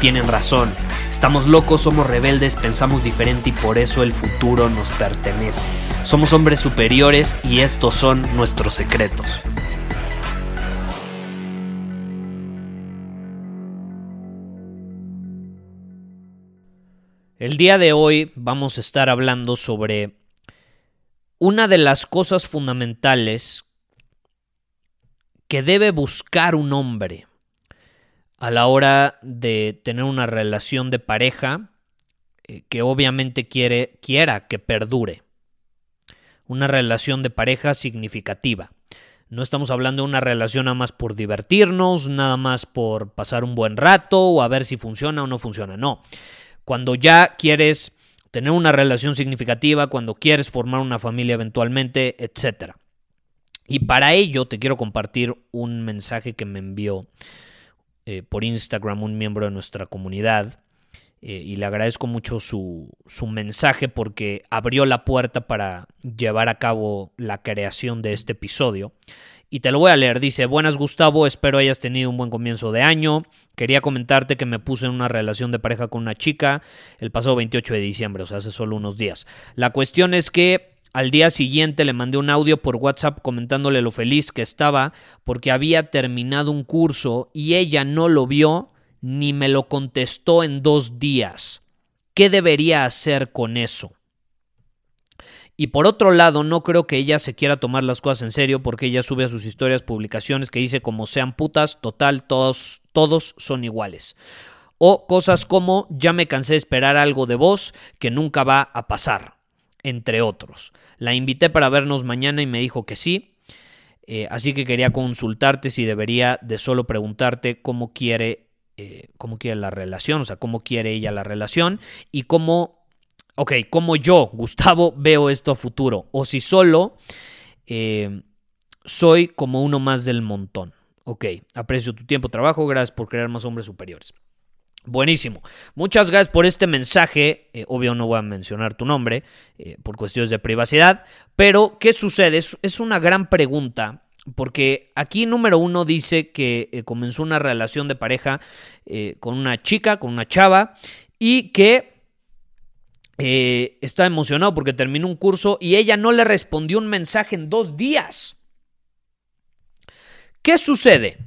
tienen razón. Estamos locos, somos rebeldes, pensamos diferente y por eso el futuro nos pertenece. Somos hombres superiores y estos son nuestros secretos. El día de hoy vamos a estar hablando sobre una de las cosas fundamentales que debe buscar un hombre a la hora de tener una relación de pareja eh, que obviamente quiere, quiera que perdure. Una relación de pareja significativa. No estamos hablando de una relación nada más por divertirnos, nada más por pasar un buen rato o a ver si funciona o no funciona. No cuando ya quieres tener una relación significativa, cuando quieres formar una familia eventualmente, etc. Y para ello te quiero compartir un mensaje que me envió eh, por Instagram un miembro de nuestra comunidad. Eh, y le agradezco mucho su, su mensaje porque abrió la puerta para llevar a cabo la creación de este episodio y te lo voy a leer. Dice, buenas Gustavo, espero hayas tenido un buen comienzo de año. Quería comentarte que me puse en una relación de pareja con una chica el pasado 28 de diciembre, o sea, hace solo unos días. La cuestión es que al día siguiente le mandé un audio por WhatsApp comentándole lo feliz que estaba porque había terminado un curso y ella no lo vio ni me lo contestó en dos días. ¿Qué debería hacer con eso? Y por otro lado, no creo que ella se quiera tomar las cosas en serio porque ella sube a sus historias publicaciones que dice como sean putas, total, todos, todos son iguales. O cosas como ya me cansé de esperar algo de vos que nunca va a pasar, entre otros. La invité para vernos mañana y me dijo que sí. Eh, así que quería consultarte si debería de solo preguntarte cómo quiere, eh, cómo quiere la relación, o sea, cómo quiere ella la relación y cómo ok, como yo, Gustavo, veo esto a futuro, o si solo eh, soy como uno más del montón. Ok, aprecio tu tiempo, trabajo, gracias por crear más hombres superiores. Buenísimo. Muchas gracias por este mensaje. Eh, obvio no voy a mencionar tu nombre eh, por cuestiones de privacidad. Pero, ¿qué sucede? Es, una gran pregunta. Porque aquí número uno dice que comenzó una relación de pareja con una chica, con una chava. Y que eh, está emocionado porque terminó un curso y ella no le respondió un mensaje en dos días. ¿Qué sucede?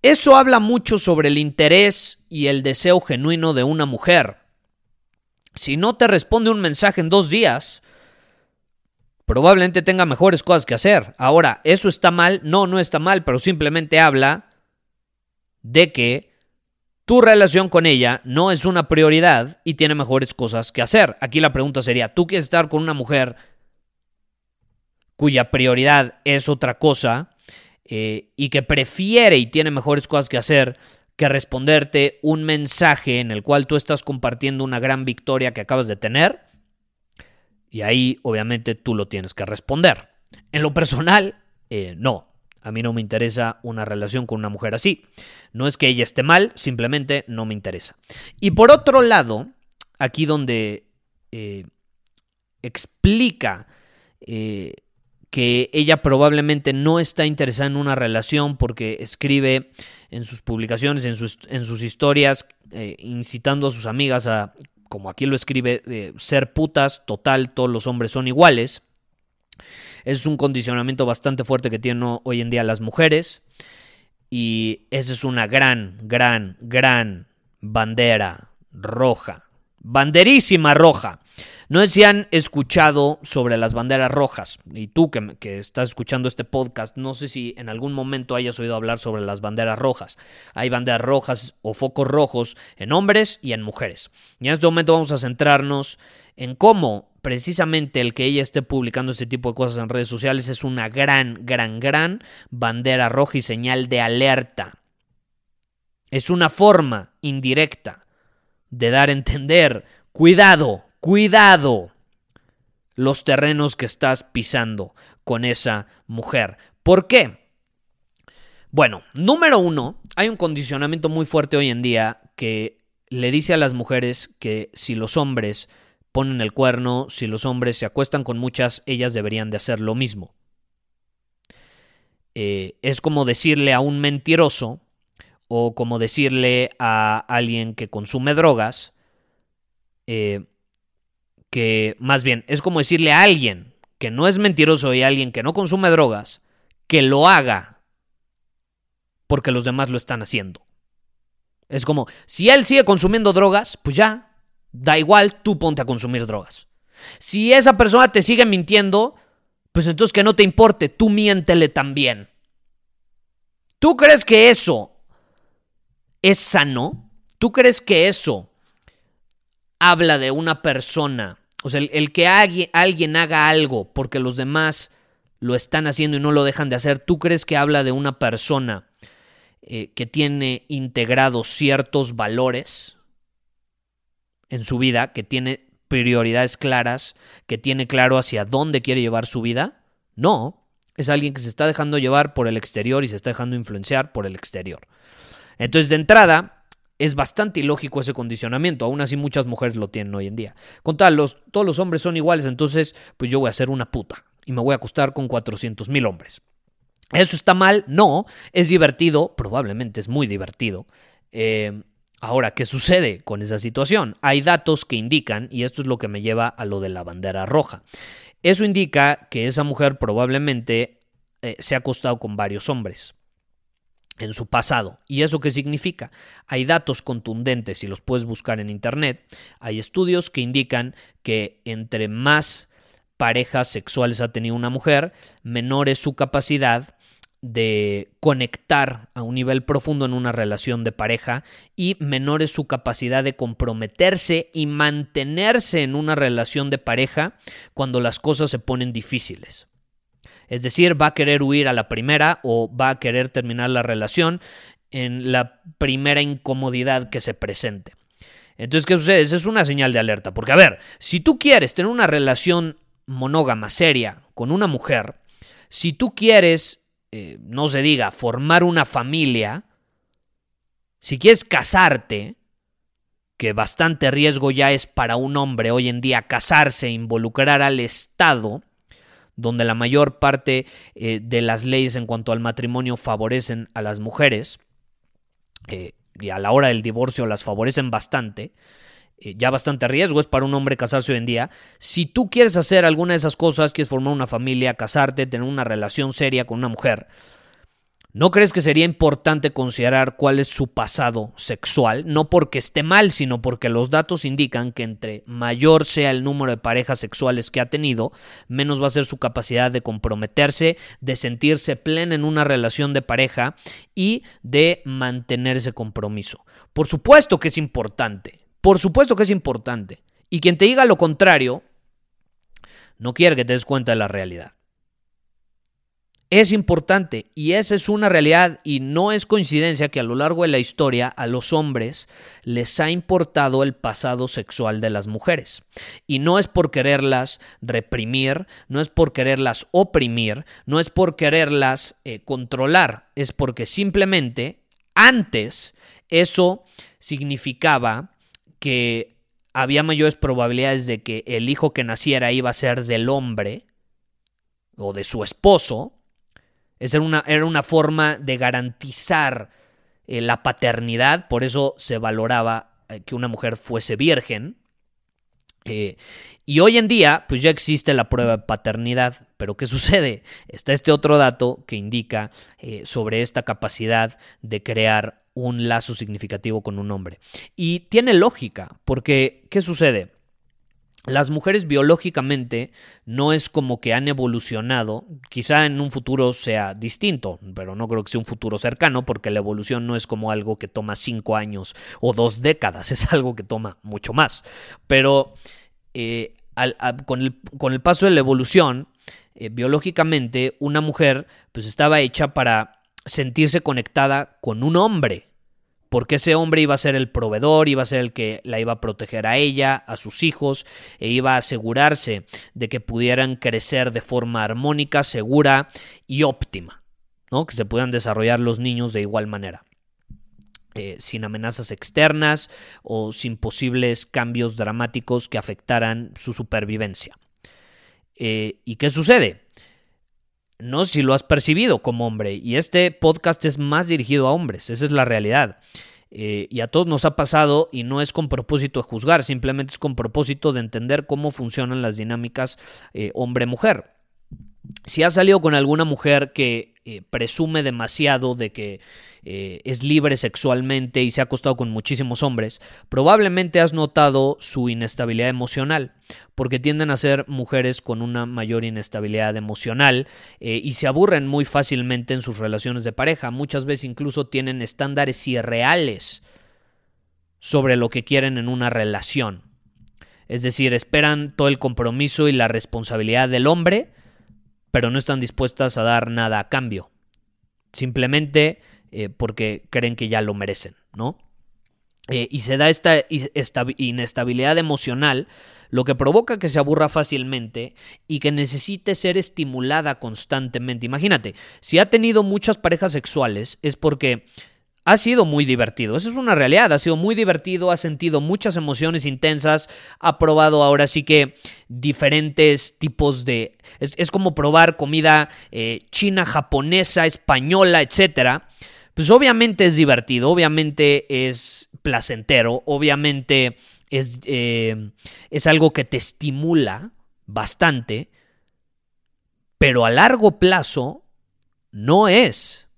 Eso habla mucho sobre el interés y el deseo genuino de una mujer. Si no te responde un mensaje en dos días, probablemente tenga mejores cosas que hacer. Ahora, ¿eso está mal? No, no está mal, pero simplemente habla de que tu relación con ella no es una prioridad y tiene mejores cosas que hacer. Aquí la pregunta sería, ¿tú quieres estar con una mujer cuya prioridad es otra cosa eh, y que prefiere y tiene mejores cosas que hacer que responderte un mensaje en el cual tú estás compartiendo una gran victoria que acabas de tener? Y ahí obviamente tú lo tienes que responder. En lo personal, eh, no. A mí no me interesa una relación con una mujer así. No es que ella esté mal, simplemente no me interesa. Y por otro lado, aquí donde eh, explica eh, que ella probablemente no está interesada en una relación porque escribe en sus publicaciones, en sus, historias, eh, incitando a sus amigas a, como aquí lo escribe, ser putas, total, todos los hombres son iguales. Es un condicionamiento bastante fuerte que tienen hoy en día las mujeres. Y esa es una gran, gran, gran bandera roja. Banderísima roja. No sé si han escuchado sobre las banderas rojas, y tú que, que, estás escuchando este podcast, no sé si en algún momento hayas oído hablar sobre las banderas rojas. Hay banderas rojas o focos rojos en hombres y en mujeres. Y en este momento vamos a centrarnos en cómo precisamente el que ella esté publicando este tipo de cosas en redes sociales es una gran, gran, gran bandera roja y señal de alerta. Es una forma indirecta de dar a entender, cuidado, cuidado, los terrenos que estás pisando con esa mujer. ¿Por qué? Bueno, número uno, hay un condicionamiento muy fuerte hoy en día que le dice a las mujeres que si los hombres ponen el cuerno, si los hombres se acuestan con muchas, ellas deberían de hacer lo mismo. Eh, es como decirle a un mentiroso o como decirle a alguien que consume drogas, eh, que más bien es como decirle a alguien que no es mentiroso y a alguien que no consume drogas, que lo haga porque los demás lo están haciendo. Es como, si él sigue consumiendo drogas, pues ya, Da igual, tú ponte a consumir drogas. Si esa persona te sigue mintiendo, pues entonces que no te importe, tú miéntele también. ¿Tú crees que eso es sano? ¿Tú crees que eso habla de una persona? O sea, el, que alguien, haga algo porque los demás lo están haciendo y no lo dejan de hacer, ¿tú crees que habla de una persona eh, que tiene integrados ciertos valores? en su vida, que tiene prioridades claras, que tiene claro hacia dónde quiere llevar su vida. No, es alguien que se está dejando llevar por el exterior y se está dejando influenciar por el exterior. Entonces, de entrada, es bastante ilógico ese condicionamiento. Aún así, muchas mujeres lo tienen hoy en día. Con tal, todos los hombres son iguales, entonces, pues yo voy a ser una puta y me voy a acostar con 400 mil hombres. ¿Eso está mal? No. Es divertido, probablemente es muy divertido. Eh, Ahora, ¿qué sucede con esa situación? Hay datos que indican, y esto es lo que me lleva a lo de la bandera roja. Eso indica que esa mujer probablemente eh, se ha acostado con varios hombres en su pasado. ¿Y eso qué significa? Hay datos contundentes y los puedes buscar en Internet. Hay estudios que indican que entre más parejas sexuales ha tenido una mujer, menor es su capacidad de conectar a un nivel profundo en una relación de pareja y menor es su capacidad de comprometerse y mantenerse en una relación de pareja cuando las cosas se ponen difíciles. Es decir, va a querer huir a la primera o va a querer terminar la relación en la primera incomodidad que se presente. Entonces, ¿qué sucede? Esa es una señal de alerta. Porque, a ver, si tú quieres tener una relación monógama seria con una mujer, si tú quieres eh, no se diga, formar una familia, si quieres casarte, que bastante riesgo ya es para un hombre hoy en día casarse, involucrar al Estado, donde la mayor parte eh, de las leyes en cuanto al matrimonio favorecen a las mujeres, eh, y a la hora del divorcio las favorecen bastante, eh, ya bastante riesgo es para un hombre casarse hoy en día. Si tú quieres hacer alguna de esas cosas, quieres formar una familia, casarte, tener una relación seria con una mujer, ¿No crees que sería importante considerar cuál es su pasado sexual? No porque esté mal, sino porque los datos indican que entre mayor sea el número de parejas sexuales que ha tenido, menos va a ser su capacidad de comprometerse, de sentirse plena en una relación de pareja y de mantener ese compromiso. Por supuesto que es importante, por supuesto que es importante. Y quien te diga lo contrario, no quiere que te des cuenta de la realidad. Es importante y esa es una realidad y no es coincidencia que a lo largo de la historia a los hombres les ha importado el pasado sexual de las mujeres. Y no es por quererlas reprimir, no es por quererlas oprimir, no es por quererlas eh, controlar, es porque simplemente antes eso significaba que había mayores probabilidades de que el hijo que naciera iba a ser del hombre o de su esposo. Era una, era una forma de garantizar eh, la paternidad, por eso se valoraba eh, que una mujer fuese virgen. Eh, y hoy en día, pues ya existe la prueba de paternidad, pero ¿qué sucede? Está este otro dato que indica sobre esta capacidad de crear un lazo significativo con un hombre. Y tiene lógica, porque ¿qué sucede? Las mujeres biológicamente no es como que han evolucionado, quizá en un futuro sea distinto, pero no creo que sea un futuro cercano porque la evolución no es como algo que toma cinco años o dos décadas, es algo que toma mucho más. Pero eh, con, el, paso de la evolución, eh, biológicamente una mujer pues estaba hecha para sentirse conectada con un hombre porque ese hombre iba a ser el proveedor, iba a ser el que la iba a proteger a ella, a sus hijos, e iba a asegurarse de que pudieran crecer de forma armónica, segura y óptima, ¿no? que se puedan desarrollar los niños de igual manera. Eh, sin amenazas externas o sin posibles cambios dramáticos que afectaran su supervivencia. Eh, ¿Y qué sucede? No si lo has percibido como hombre. Y este podcast es más dirigido a hombres. Esa es la realidad. Eh, y a todos nos ha pasado y no es con propósito de juzgar, simplemente es con propósito de entender cómo funcionan las dinámicas eh, hombre-mujer. Si has salido con alguna mujer que eh, presume demasiado de que eh, es libre sexualmente y se ha acostado con muchísimos hombres, probablemente has notado su inestabilidad emocional, porque tienden a ser mujeres con una mayor inestabilidad emocional eh, y se aburren muy fácilmente en sus relaciones de pareja. Muchas veces incluso tienen estándares irreales sobre lo que quieren en una relación. Es decir, esperan todo el compromiso y la responsabilidad del hombre, pero no están dispuestas a dar nada a cambio. Simplemente eh, porque creen que ya lo merecen, ¿no? Eh, y se da esta inestabilidad emocional, lo que provoca que se aburra fácilmente y que necesite ser estimulada constantemente. Imagínate, si ha tenido muchas parejas sexuales es porque ha sido muy divertido, eso es una realidad, ha sido muy divertido, ha sentido muchas emociones intensas, ha probado ahora sí que diferentes tipos de... Es, como probar comida eh, china, japonesa, española, etc. Pues obviamente es divertido, obviamente es placentero, obviamente es, eh, es algo que te estimula bastante, pero a largo plazo no es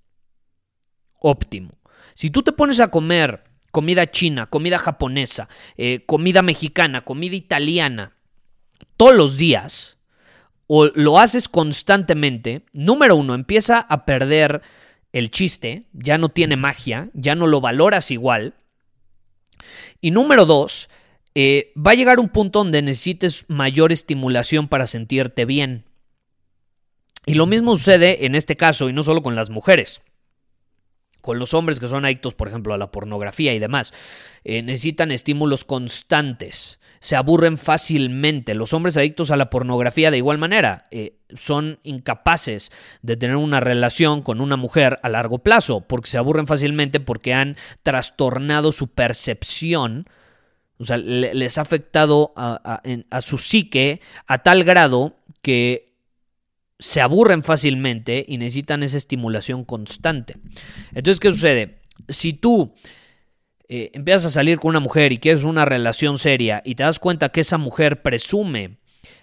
óptimo. Si tú te pones a comer comida china, comida japonesa, eh, comida mexicana, comida italiana, todos los días, o lo haces constantemente, número uno, empieza a perder el chiste, ya no tiene magia, ya no lo valoras igual. Y número dos, eh, va a llegar un punto donde necesites mayor estimulación para sentirte bien. Y lo mismo sucede en este caso, y no solo con las mujeres con los hombres que son adictos, por ejemplo, a la pornografía y demás, eh, necesitan estímulos constantes, se aburren fácilmente. Los hombres adictos a la pornografía de igual manera eh, son incapaces de tener una relación con una mujer a largo plazo, porque se aburren fácilmente porque han trastornado su percepción. O sea, les ha afectado a su psique a tal grado que se aburren fácilmente y necesitan esa estimulación constante. Entonces, ¿qué sucede? Si tú eh, empiezas a salir con una mujer y quieres una relación seria y te das cuenta que esa mujer presume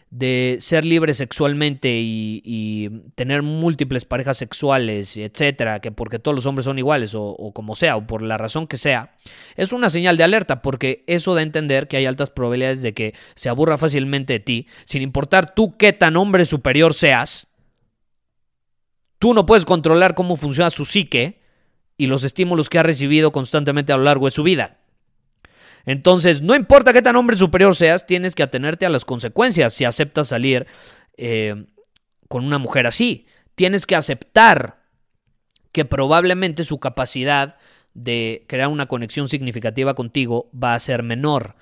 de ser libre sexualmente y, tener múltiples parejas sexuales, etcétera, que porque todos los hombres son iguales o, como sea, o por la razón que sea, es una señal de alerta porque eso da a entender que hay altas probabilidades de que se aburra fácilmente de ti, sin importar tú qué tan hombre superior seas. Tú no puedes controlar cómo funciona su psique y los estímulos que ha recibido constantemente a lo largo de su vida. Entonces, no importa qué tan hombre superior seas, tienes que atenerte a las consecuencias si aceptas salir eh, con una mujer así. Tienes que aceptar que probablemente su capacidad de crear una conexión significativa contigo va a ser menor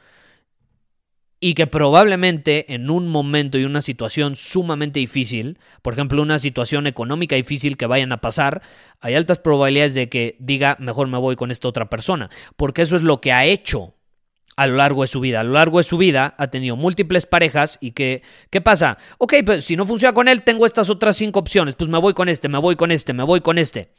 y que probablemente en un momento y una situación sumamente difícil, por ejemplo una situación económica difícil que vayan a pasar, hay altas probabilidades de que diga mejor me voy con esta otra persona, porque eso es lo que ha hecho a lo largo de su vida. A lo largo de su vida ha tenido múltiples parejas y que, ¿qué pasa? Ok, pues si no funciona con él, tengo estas otras cinco opciones. Pues me voy con este, me voy con este, me voy con este.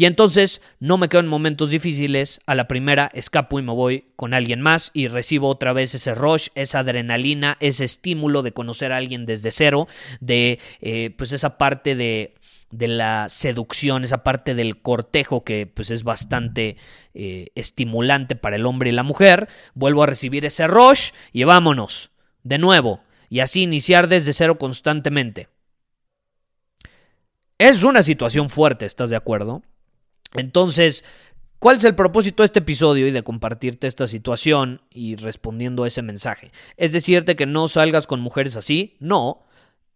Y entonces no me quedo en momentos difíciles, a la primera escapo y me voy con alguien más y recibo otra vez ese rush, esa adrenalina, ese estímulo de conocer a alguien desde cero, de eh, pues esa parte de de la seducción, esa parte del cortejo que pues es bastante eh, estimulante para el hombre y la mujer, vuelvo a recibir ese rush y vámonos. de nuevo, y así iniciar desde cero constantemente. Es una situación fuerte, ¿estás de acuerdo? Entonces, ¿cuál es el propósito de este episodio y de compartirte esta situación y respondiendo a ese mensaje? ¿Es decirte que no salgas con mujeres así? No.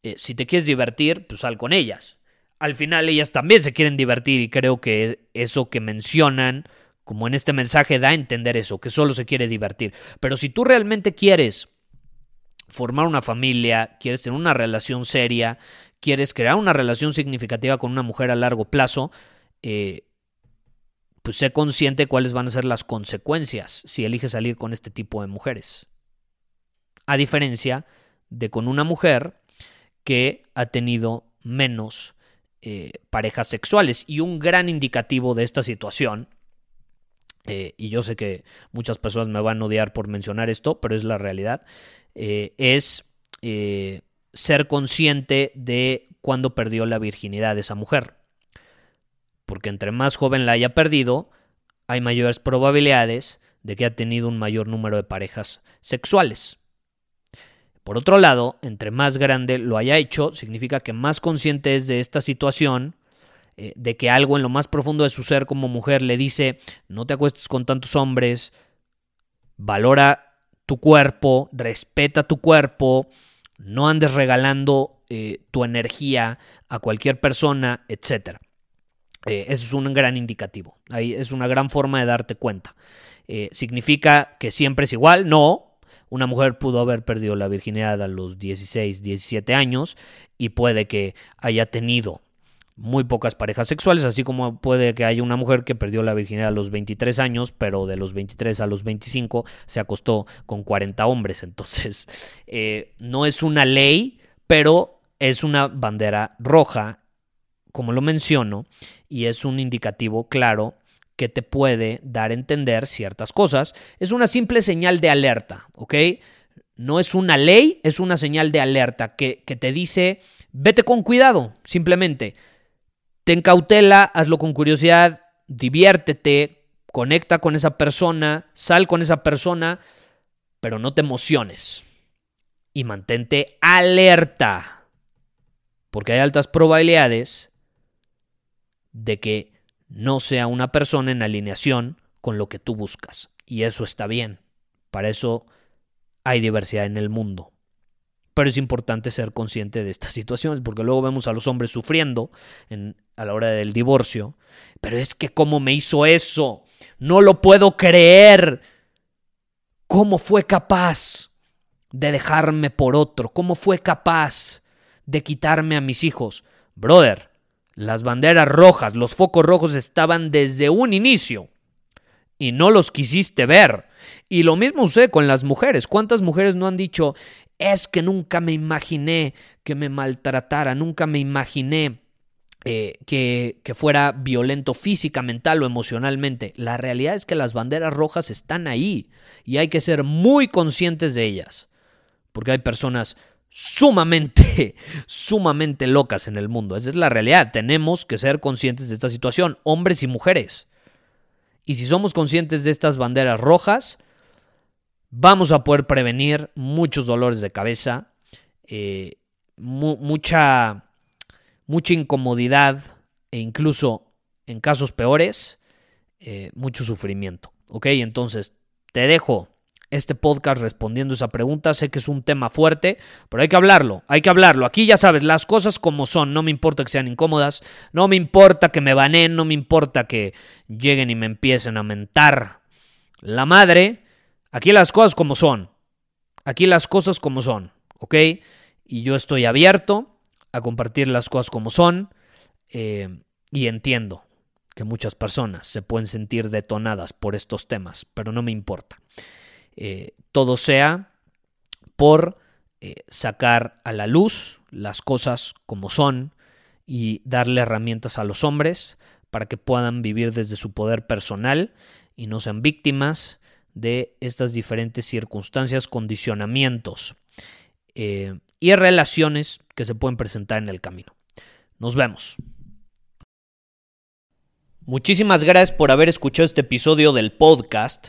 Eh, si te quieres divertir, pues sal con ellas. Al final ellas también se quieren divertir y creo que eso que mencionan, como en este mensaje, da a entender eso, que solo se quiere divertir. Pero si tú realmente quieres formar una familia, quieres tener una relación seria, quieres crear una relación significativa con una mujer a largo plazo, eh, pues sé consciente cuáles van a ser las consecuencias si eliges salir con este tipo de mujeres. A diferencia de con una mujer que ha tenido menos eh, parejas sexuales. Y un gran indicativo de esta situación, eh, y yo sé que muchas personas me van a odiar por mencionar esto, pero es la realidad, eh, es ser consciente de cuándo perdió la virginidad de esa mujer. Porque entre más joven la haya perdido, hay mayores probabilidades de que ha tenido un mayor número de parejas sexuales. Por otro lado, entre más grande lo haya hecho, significa que más consciente es de esta situación, eh, de que algo en lo más profundo de su ser como mujer le dice, no te acuestes con tantos hombres, valora tu cuerpo, respeta tu cuerpo, no andes regalando eh, tu energía a cualquier persona, etc. Eh, eso es un gran indicativo, ahí es una gran forma de darte cuenta. ¿Significa que siempre es igual? No, una mujer pudo haber perdido la virginidad a los 16, 17 años y puede que haya tenido muy pocas parejas sexuales, así como puede que haya una mujer que perdió la virginidad a los 23 años, pero de los 23 a los 25 se acostó con 40 hombres. Entonces, eh, no es una ley, pero es una bandera roja, como lo menciono, y es un indicativo claro que te puede dar a entender ciertas cosas. Es una simple señal de alerta, ¿ok? No es una ley, es una señal de alerta que, que te dice, vete con cuidado, simplemente. Ten cautela, hazlo con curiosidad, diviértete, conecta con esa persona, sal con esa persona, pero no te emociones. Y mantente alerta, porque hay altas probabilidades de que no sea una persona en alineación con lo que tú buscas. Y eso está bien. Para eso hay diversidad en el mundo. Pero es importante ser consciente de estas situaciones, porque luego vemos a los hombres sufriendo a la hora del divorcio. Pero es que cómo me hizo eso. No lo puedo creer. ¿Cómo fue capaz de dejarme por otro? ¿Cómo fue capaz de quitarme a mis hijos? Brother, las banderas rojas, los focos rojos estaban desde un inicio y no los quisiste ver. Y lo mismo sucede con las mujeres. ¿Cuántas mujeres no han dicho, es que nunca me imaginé que me maltratara, nunca me imaginé eh, que, que, fuera violento física, mental o emocionalmente. La realidad es que las banderas rojas están ahí y hay que ser muy conscientes de ellas. Porque hay personas sumamente, sumamente locas en el mundo. Esa es la realidad. Tenemos que ser conscientes de esta situación, hombres y mujeres. Y si somos conscientes de estas banderas rojas, vamos a poder prevenir muchos dolores de cabeza, eh, mucha, mucha incomodidad e incluso en casos peores, eh, mucho sufrimiento. ¿Ok? Entonces, te dejo este podcast respondiendo esa pregunta. Sé que es un tema fuerte, pero hay que hablarlo, hay que hablarlo. Aquí ya sabes, las cosas como son, no me importa que sean incómodas, no me importa que me baneen, no me importa que lleguen y me empiecen a mentar la madre. Aquí las cosas como son, aquí las cosas como son, ¿ok? Y yo estoy abierto a compartir las cosas como son eh, y entiendo que muchas personas se pueden sentir detonadas por estos temas, pero no me importa. Eh, todo sea por eh, sacar a la luz las cosas como son y darle herramientas a los hombres para que puedan vivir desde su poder personal y no sean víctimas de estas diferentes circunstancias, condicionamientos eh, y relaciones que se pueden presentar en el camino. Nos vemos. Muchísimas gracias por haber escuchado este episodio del podcast